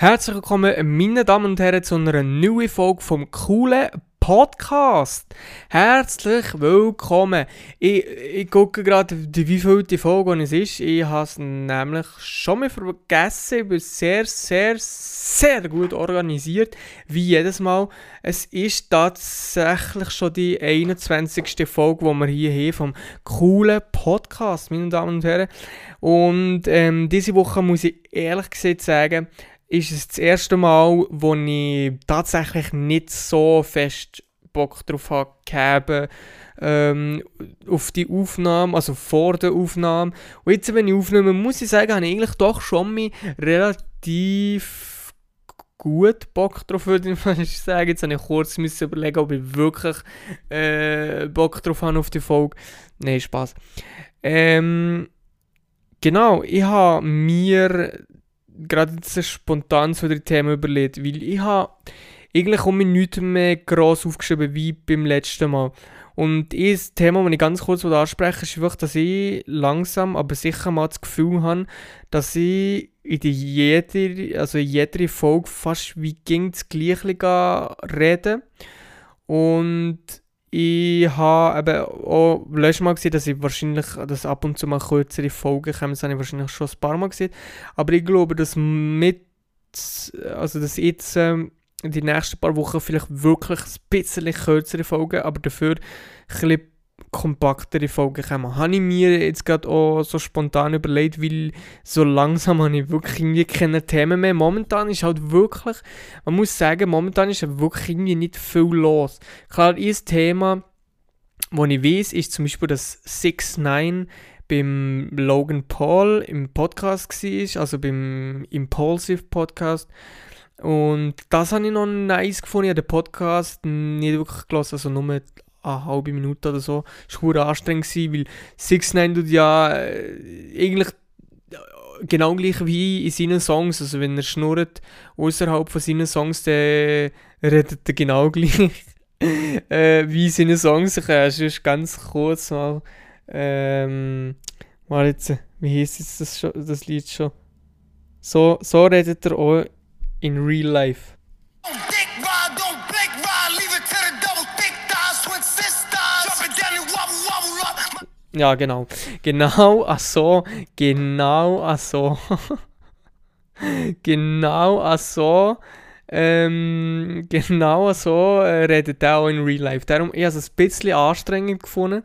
Herzlich willkommen, meine Damen und Herren, zu einer neuen Folge vom coolen Podcast. Herzlich willkommen. Ich, ich gucke gerade, wie viel die Folge es ist. Ich habe es nämlich schon mal vergessen. Ich bin sehr, sehr, sehr gut organisiert, wie jedes Mal. Es ist tatsächlich schon die 21. Folge, die wir hier haben vom coolen Podcast, meine Damen und Herren. Und ähm, diese Woche muss ich ehrlich gesagt sagen, ist es das erste Mal, wo ich tatsächlich nicht so fest Bock drauf habe ähm, auf die Aufnahme, also vor der Aufnahme. Und jetzt, wenn ich aufnehme, muss ich sagen, habe ich eigentlich doch schon mich relativ gut Bock drauf, würde ich sagen. Jetzt habe ich kurz überlegen, ob ich wirklich äh, Bock drauf habe auf die Folge. Nein, Spaß. Ähm, genau, ich habe mir gerade jetzt spontan so die Themen überlegt, weil ich habe eigentlich um mich nichts mehr gross aufgeschrieben wie beim letzten Mal. Und das Thema, das ich ganz kurz ansprechen ist einfach, dass ich langsam, aber sicher mal das Gefühl habe, dass ich in jeder, also in jeder Folge fast wie ging das Gleiche reden. Und ich habe eben auch letztes Mal gesehen, dass ich wahrscheinlich dass ab und zu mal kürzere Folgen kommen. Das habe ich wahrscheinlich schon ein paar Mal gesehen. Aber ich glaube, dass mit, also dass jetzt ähm, den nächsten paar Wochen vielleicht wirklich ein bisschen kürzere Folgen, aber dafür ein bisschen kompaktere Folgen kommen. Habe ich mir jetzt gerade auch so spontan überlegt, weil so langsam habe ich wirklich irgendwie keine Themen mehr. Momentan ist halt wirklich, man muss sagen, momentan ist wirklich irgendwie nicht viel los. Klar, ein Thema, das ich weiß, ist zum Beispiel, dass 6 9 beim Logan Paul im Podcast war, also beim Impulsive Podcast. Und das habe ich noch nice gefunden. Ich habe den Podcast nicht wirklich gelesen, also nur eine halbe Minute oder so. Das war anstrengend, weil 6 9 tut ja äh, eigentlich genau gleich wie in seinen Songs. Also wenn er schnurrt außerhalb von seinen Songs, dann redet er genau gleich äh, wie in seinen Songs. Ich äh, ist ganz kurz mal. Ähm, mal jetzt, wie heißt jetzt das, schon, das Lied schon? So, so redet er auch in real life. Ja, genau. Genau, ach so. Genau, ach so. genau, ach so. Ähm, genau so äh, redet er auch in Real Life. Darum, ich habe es ein bisschen anstrengend gefunden.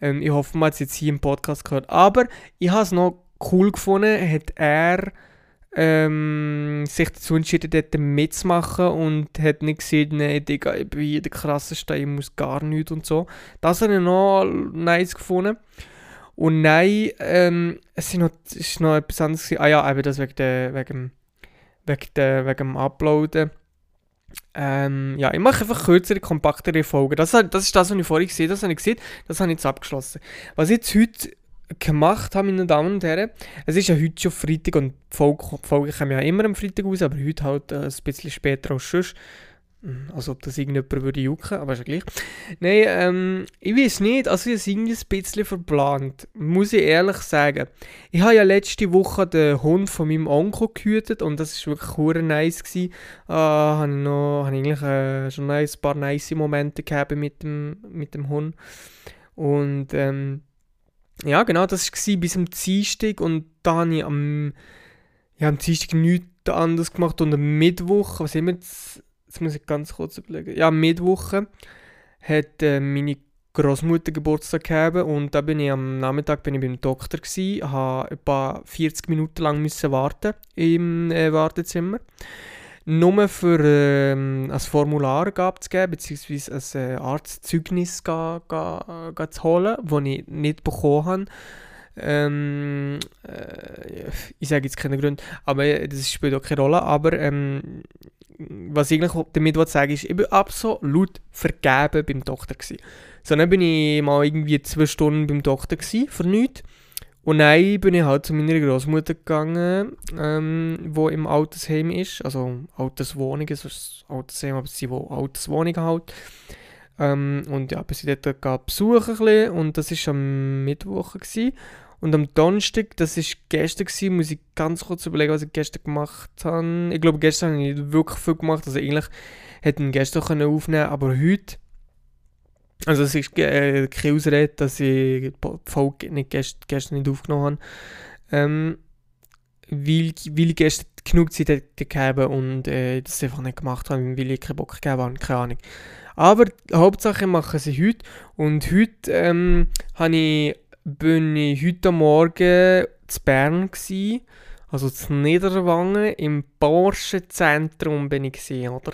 Ähm, ich hoffe, man hat es jetzt hier im Podcast gehört. Aber ich habe es noch cool gefunden, hat er ähm, sich dazu entschieden, dort mitzumachen und hat nicht gesehen, nein, Digga, ich bin hier der krasseste, ich muss gar nichts und so. Das habe ich noch nice gefunden. Und nein, ähm, es ist noch, noch etwas anderes gewesen. Ah ja, eben das wegen, der, wegen, wegen, der, wegen dem Uploaden. Ähm, ja, ich mache einfach kürzere, kompaktere Folgen. Das, das ist das, was ich vorhin gesehen habe. Das habe ich gesehen, das habe ich jetzt abgeschlossen. Was ich jetzt heute gemacht habe, meine Damen und Herren. Es ist ja heute schon Freitag und die Folge, Folge kommen ja immer am Freitag raus, aber heute halt äh, ein bisschen später als sonst. Hm, als ob das irgendjemand würde jucken, aber ist ja gleich. Nein, ähm, ich weiß nicht, also ich es irgendwie ein bisschen verplant, muss ich ehrlich sagen. Ich habe ja letzte Woche den Hund von meinem Onkel gehütet und das war wirklich hure nice. Gewesen. Äh, habe ich noch, habe eigentlich äh, schon ein paar nice Momente gehabt mit dem, mit dem Hund. Und ähm, ja, genau, das war bis zum Dienstag und da habe ich am, ja, am Dienstag nichts anderes gemacht und am Mittwoch, was immer jetzt, jetzt muss ich ganz kurz überlegen, ja, am Mittwoch hat äh, meine Großmutter Geburtstag gehabt und da bin ich am Nachmittag bin ich beim Doktor gsi, habe etwa 40 Minuten lang müssen warten im äh, Wartezimmer nur für ähm, ein Formular abzugeben, beziehungsweise ein äh, Arztzeugnis ga, ga, ga zu holen, das ich nicht bekommen habe. Ähm, äh, ich sage jetzt keine Gründe, aber äh, das spielt auch keine Rolle. Aber ähm, was ich eigentlich damit sagen ist, ich war absolut vergeben beim Doktor. Gewesen. So, dann bin ich mal irgendwie zwei Stunden beim Doktor gewesen, für nichts. Und dann bin ich halt zu meiner Großmutter gegangen, ähm, im Altersheim ist, also Alterswohnung, also Altersheim, aber sie wo Alterswohnungen halt. Ähm, und ja, bis ich dort besuchen ein bisschen, und das war am Mittwoch. Gewesen. Und am Donnerstag, das war gestern, gewesen, muss ich ganz kurz überlegen, was ich gestern gemacht habe. Ich glaube, gestern habe ich wirklich viel gemacht. Also eigentlich hätte ich gestern können aufnehmen aber heute. Also es ist äh, keine Ausrede, dass ich die Folge nicht gest gestern nicht aufgenommen habe. Ähm, weil, weil ich gestern genug Zeit gegeben und äh, das einfach nicht gemacht habe, weil ich keinen Bock gegeben habe, keine Ahnung. Aber Hauptsache machen sie heute und heute ähm, ich bin ich heute Morgen zu Bern gsi, also zu Niederwangen, im Porsche Zentrum bin ich gewesen, oder?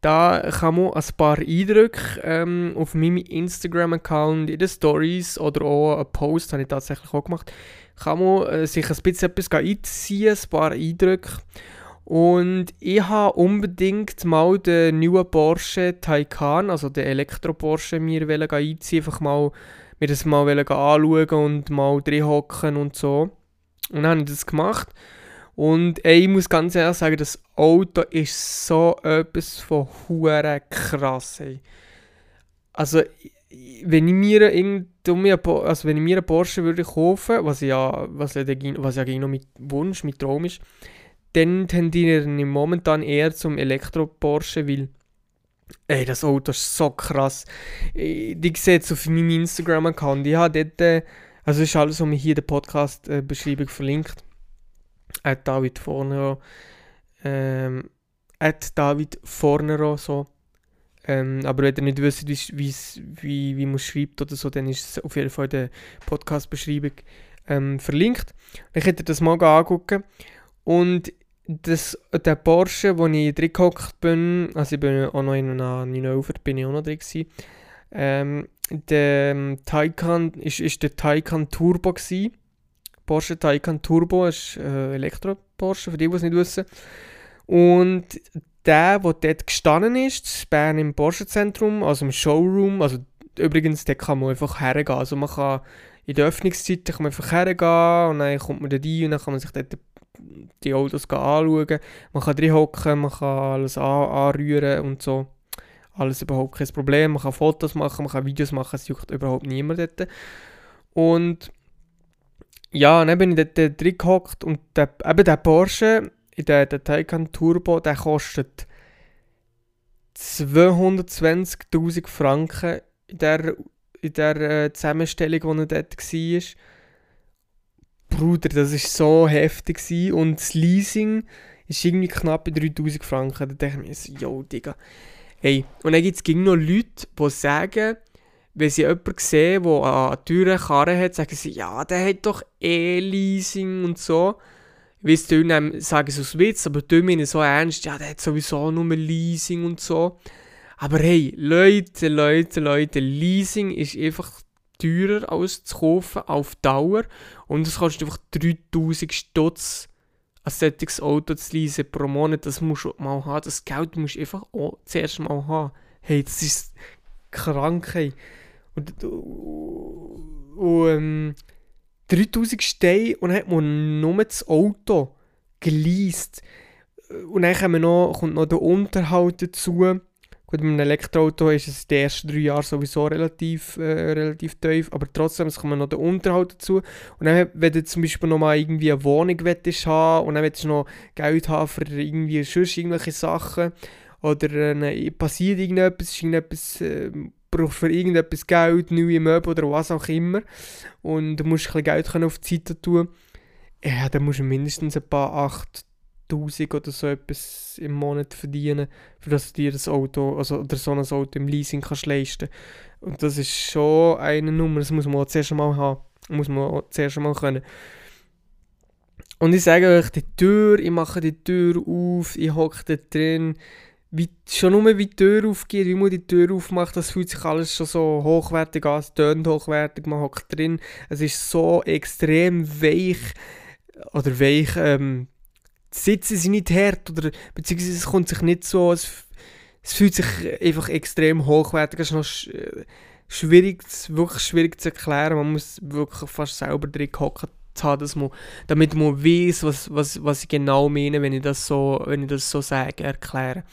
Da kann man ein paar Eindrücke ähm, auf meinem Instagram-Account, in den Stories oder auch einen Post, habe ich tatsächlich auch gemacht, kann man äh, sich ein bisschen etwas einziehen, ein paar Eindrücke. Und ich habe unbedingt mal den neuen Porsche Taycan, also den Elektro-Porsche, mir einziehen, einfach mal mir das mal anschauen und mal drin hocken und so. Und dann habe ich das gemacht. Und ey, ich muss ganz ehrlich sagen, das Auto ist so etwas von hure krass. Ey. Also, wenn ich mir irgendwie, also wenn ich mir einen Porsche würde kaufen, was ja, was ja, was ja noch mit Wunsch, mit Traum ist, dann tendiere ich momentan eher zum Elektro-Porsche, weil Ey, das Auto ist so krass. Die seht es auf meinem Instagram-Account. Ich habe dort, äh, also ist alles, was mir hier in der Podcast-Beschreibung verlinkt. At David Fornero. Ähm, at David Fornero, so. Ähm, aber wenn ihr nicht wisst, wie, wie, wie man schreibt oder so, dann ist es auf jeden Fall in der Podcast-Beschreibung ähm, verlinkt. Dann könnt ihr das mal angucken. Und das, der Porsche, wo ich drin gehockt bin, also ich bin auch noch in einer 911, bin ich auch noch drin ähm, der Taycan, ist, ist der Taycan Turbo gewesen. Porsche Taycan Turbo ist äh, Elektro-Porsche, für die, die es nicht wissen. Und der, der dort gestanden ist, Bern im Porsche-Zentrum, also im Showroom, also übrigens, dort kann man einfach hergehen. Also man kann in der Öffnungszeit kann man einfach hergehen und dann kommt man da rein und dann kann man sich dort die Autos anschauen. Man kann drin hocken, man kann alles an anrühren und so. Alles überhaupt kein Problem. Man kann Fotos machen, man kann Videos machen, es juckt überhaupt niemand dort. Und ja, dann bin ich dort drin gehockt und der, eben der Porsche, der, der Taycan Turbo, der kostet 220'000 Franken in der, in der äh, Zusammenstellung, die er dort war. Bruder, das war so heftig gewesen. und das Leasing ist irgendwie knapp bei 3000 Franken. Da denke ich mir so, yo, Digga. Hey, und dann gibt es noch Leute, die sagen, wenn sie jemanden sehen, der eine teure Karre hat, sagen sie, ja, der hat doch eh Leasing und so. Weißt du, dann sagen sie aus Witz, aber die meinen so ernst, ja, der hat sowieso nur Leasing und so. Aber hey, Leute, Leute, Leute, Leasing ist einfach teurer als zu kaufen auf Dauer. Und es kostet einfach 3000 Stutz, ein solches Auto zu leisen pro Monat. Das musst du mal haben. Das Geld musst du einfach auch zuerst mal haben. Hey, das ist krank. Hey. Und, und ähm, 3000 Steine und dann hat man nur das Auto geleast. Und dann noch, kommt noch der Unterhalt dazu. Gut, mit einem Elektroauto ist es die ersten drei Jahre sowieso relativ, äh, relativ tief, aber trotzdem es kommt noch der Unterhalt dazu. Und dann, wenn du zum Beispiel noch mal irgendwie eine Wohnung willst haben und dann willst du noch Geld haben für irgendwie sonst irgendwelche Sachen oder äh, passiert irgendetwas, ist irgendetwas, äh, brauchst für irgendetwas Geld, neue Möbel oder was auch immer und du musst ein bisschen Geld auf die Seite tun, ja, dann musst du mindestens ein paar 8 1000 oder so etwas im Monat verdienen, für dass du dir das Auto, also oder so ein Auto im Leasing kannst leisten. Und das ist schon eine Nummer, das muss man auch zuerst mal haben, muss man auch zuerst mal können. Und ich sage euch, die Tür, ich mache die Tür auf, ich hocke da drin, wie, schon nur wie die Tür aufgeht, wie man die Tür aufmacht, das fühlt sich alles schon so hochwertig an, es tönt hochwertig, man hockt drin, es ist so extrem weich, oder weich, ähm, die Sitze sind nicht hart oder beziehungsweise es kommt sich nicht so, es, es fühlt sich einfach extrem hochwertig, es ist noch äh, schwierig, wirklich schwierig zu erklären, man muss wirklich fast selber drin hocken haben, dass man, damit man weiß, was, was, was ich genau meine, wenn ich das so, wenn ich das so sage, erkläre.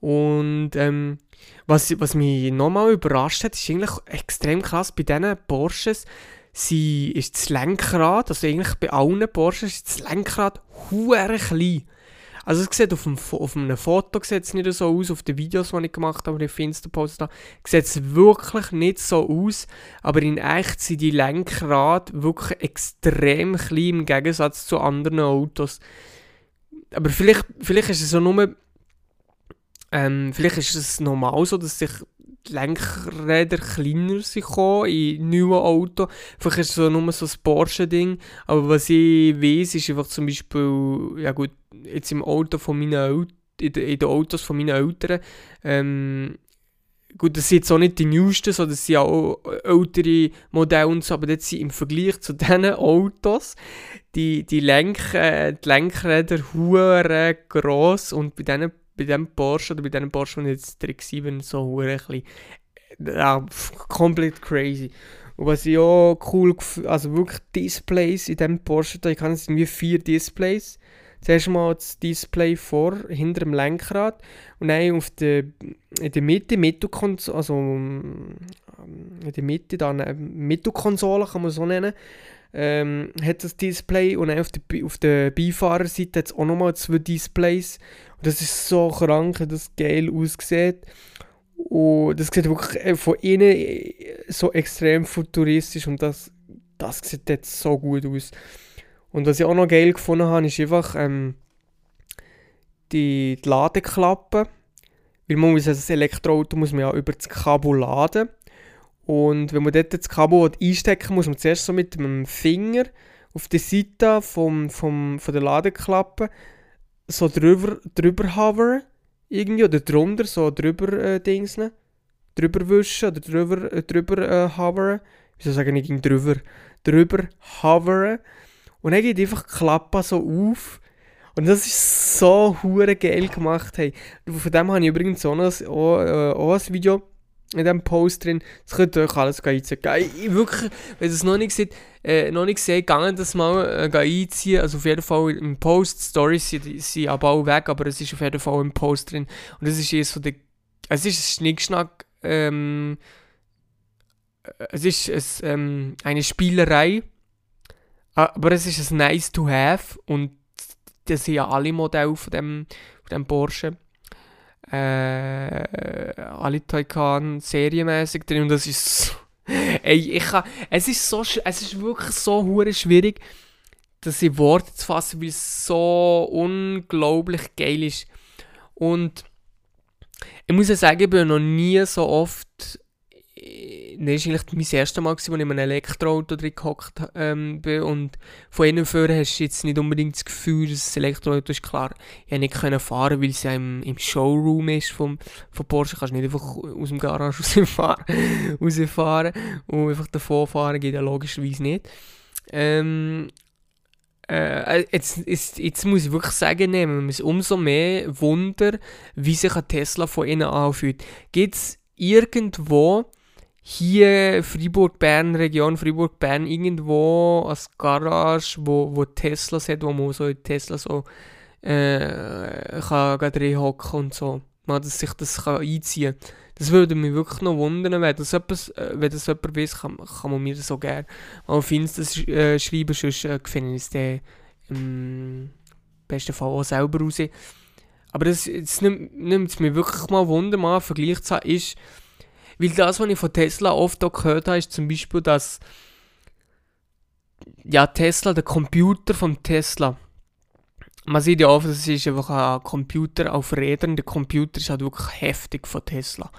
Und ähm, was, was mich nochmal überrascht hat, ist eigentlich extrem krass, bei diesen Porsches sie, ist das Lenkrad, also eigentlich bei allen Porsche ist das Lenkrad hure klein. Also es sieht auf, dem, auf einem Foto sieht es nicht so aus, auf den Videos, die ich gemacht habe, auf Insta post habe, sieht es wirklich nicht so aus, aber in echt sind die Lenkrad wirklich extrem klein im Gegensatz zu anderen Autos. Aber vielleicht, vielleicht ist es so nur, ähm, vielleicht ist es normal so, dass sich die Lenkräder kleiner sind in neuen Autos. Vielleicht ist es so nur so ein Porsche-Ding. Aber was ich weiß, ist einfach zum Beispiel, ja gut, jetzt im Auto von meinen Eltern, in, den Autos von meinen Eltern, ähm, gut, das sind jetzt auch nicht die neuesten, sondern das sind auch ältere Modelle und so, aber das sind im Vergleich zu diesen Autos die, die, Lenk, äh, die Lenkräder hure gross und bei diesen bei dem Porsche oder bei diesem Porsche, und jetzt der X7 so ein bisschen, ja, komplett crazy. Und was ich auch cool also wirklich Displays in diesem Porsche, da ich kann es irgendwie vier Displays. Zuerst mal das Display vor, hinter dem Lenkrad und dann auf der, in der Mitte, Mittelkonsole, also ähm, in der Mitte, dann Mittelkonsole kann man so nennen, ähm, hat das Display und auf der, auf der Beifahrerseite hat es auch nochmal zwei Displays und das ist so krank, das geil aussieht. Und das sieht wirklich äh, von innen äh, so extrem futuristisch und das, das sieht jetzt so gut aus. Und was ich auch noch geil gefunden habe, ist einfach ähm, die, die Ladeklappe. Weil man muss das Elektroauto muss man ja über das Kabel laden. Und wenn man dort das Kabel einstecken muss man zuerst so mit dem Finger auf die Seite vom, vom, von der Ladeklappe so drüber, drüber hovern, irgendwie, oder drunter, so drüber äh, dingsen, drüber wischen oder drüber, äh, drüber äh, hovern. Wieso sagen ich drüber? Drüber hovern. Und dann geht einfach die Klappe so auf. Und das ist so hure geil gemacht. Hey. Von dem habe ich übrigens auch, auch, äh, auch ein Video in diesem Post drin. Das könnt ihr euch alles einziehen. Ich wirklich, wenn ihr es noch nicht seht, äh, noch nicht gesehen, gegangen das mal äh, einziehen. Also auf jeden Fall im Post, Stories sind, sind aber auch weg, aber es ist auf jeden Fall im Post drin. Und es ist eher so der, es ist ein Schnickschnack, ähm, es ist es, ähm, eine Spielerei, aber es ist ein nice to have und das sind ja alle Modelle von dem, von dem Porsche äh, alle Taycan serienmäßig drin und das ist so, ey, ich kann, es ist so, es ist wirklich so hure schwierig, das in Worte zu fassen, weil es so unglaublich geil ist. Und ich muss ja sagen, ich bin noch nie so oft das war eigentlich mein erstes Mal, als ich in einem Elektroauto drin gehockt ähm, bin. Und von innen vorne hast du jetzt nicht unbedingt das Gefühl, dass das Elektroauto ist klar. Ich konnte nicht können fahren, weil es ja im, im Showroom ist vom, von Porsche. Du kannst nicht einfach aus dem Garage rausfahren, rausfahren und einfach davor fahren, geht ja logischerweise nicht. Ähm, äh, jetzt, jetzt, jetzt muss ich wirklich sagen, nehmen wir es umso mehr Wunder, wie sich ein Tesla von innen anfühlt. Gibt es irgendwo hier Fribourg-Bern, Region Fribourg-Bern, irgendwo als Garage, wo, wo Teslas hat, wo man so in Tesla so äh, kann drin hocken und so. Man, dass sich das kann einziehen kann. Das würde mich wirklich noch wundern, wenn das jemand, äh, wenn das jemand weiß, kann, kann man mir das so gerne mal auf Insta äh, schreiben, sonst äh, finde ich es dann im besten Fall auch selber raus. Aber das, das nimmt, nimmt es mir wirklich mal Wunder, mal Vergleich zu haben, ist, weil das, was ich von Tesla oft auch gehört habe, ist zum Beispiel, dass ja, Tesla, der Computer von Tesla, man sieht ja oft, es ist einfach ein Computer auf Rädern, der Computer ist halt wirklich heftig von Tesla.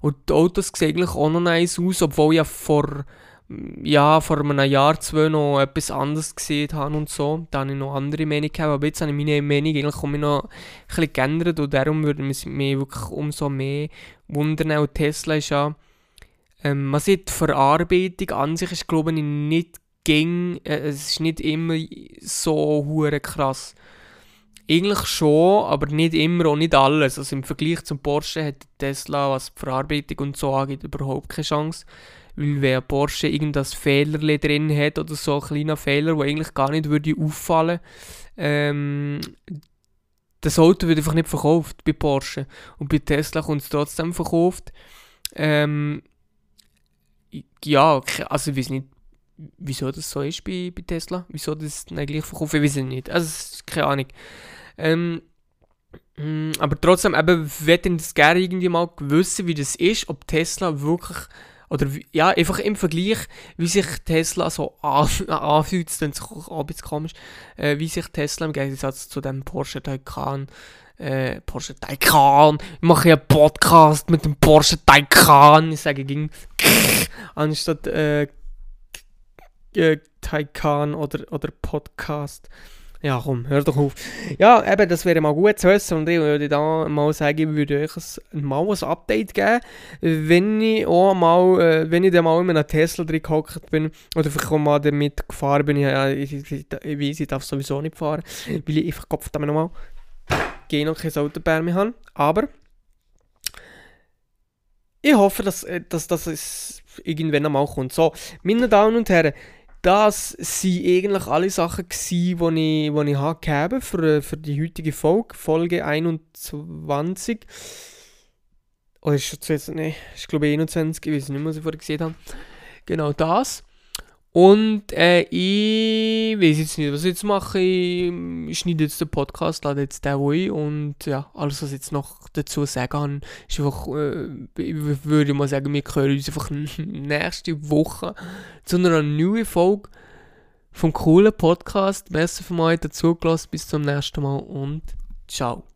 Und die Autos sehen eigentlich auch noch nice aus, obwohl ja vor ja, vor einem Jahr, zwei noch etwas anderes gesehen habe und so. Da habe ich noch andere Meinung gehabt, aber jetzt habe ich meine Meinung eigentlich noch ein bisschen geändert und darum würde mich wirklich umso mehr wundern. Und Tesla ist ja, ähm, man sieht, die Verarbeitung an sich ist, glaube ich, nicht ging, äh, es ist nicht immer so hure krass. Eigentlich schon, aber nicht immer und nicht alles. Also im Vergleich zum Porsche hat Tesla, was die Verarbeitung und so angeht, überhaupt keine Chance. Weil wenn Porsche irgendein Fehler drin hat oder so, ein kleiner Fehler, der eigentlich gar nicht würde auffallen ähm, das Auto wird einfach nicht verkauft bei Porsche. Und bei Tesla kommt es trotzdem verkauft. Ähm, ja, also ich weiß nicht, wieso das so ist bei, bei Tesla, wieso das dann gleich verkaufen, ich weiß es nicht. Also, keine Ahnung. Ähm, mm, aber trotzdem, eben, würde ich das gerne irgendwie mal wissen, wie das ist, ob Tesla wirklich, oder ja, einfach im Vergleich, wie sich Tesla so anfühlt, das ist auch ein bisschen komisch, äh, wie sich Tesla im Gegensatz zu dem Porsche Taycan äh, Porsche Taycan. Ich mache ja einen Podcast mit dem Porsche Taycan. Ich sage gegen anstatt äh, Taycan oder, oder Podcast. Ja, komm, hör doch auf. Ja, eben, das wäre mal gut zu wissen und ich würde da mal sagen, ich würde euch ein, mal ein Update geben, wenn ich auch mal, äh, wenn ich dann mal in einem Tesla drin gehockt bin oder vielleicht auch mal damit gefahren bin, ja, ich, ich, ich, ich weiß, ich darf sowieso nicht fahren, weil ich einfach Kopf damit nochmal gehe noch kein Autobär mehr habe, aber ich hoffe, dass, äh, dass, dass es irgendwann einmal kommt. So, meine Damen und Herren, das waren eigentlich alle Sachen, die ich, die ich habe für, für die heutige Folge, Folge 21. Oder ist es jetzt, nein, ist glaube ich 21, ich weiß nicht, was ich vorher gesehen habe. Genau das. Und äh, ich weiß jetzt nicht, was ich jetzt mache. Ich schneide jetzt den Podcast, lade jetzt den ein und ja, alles, was ich jetzt noch dazu sagen kann, ist einfach, äh, ich würde mal sagen, wir hören uns einfach nächste Woche zu einer neuen Folge vom coolen Podcast. Merci für euch dazugelassen. Bis zum nächsten Mal und ciao.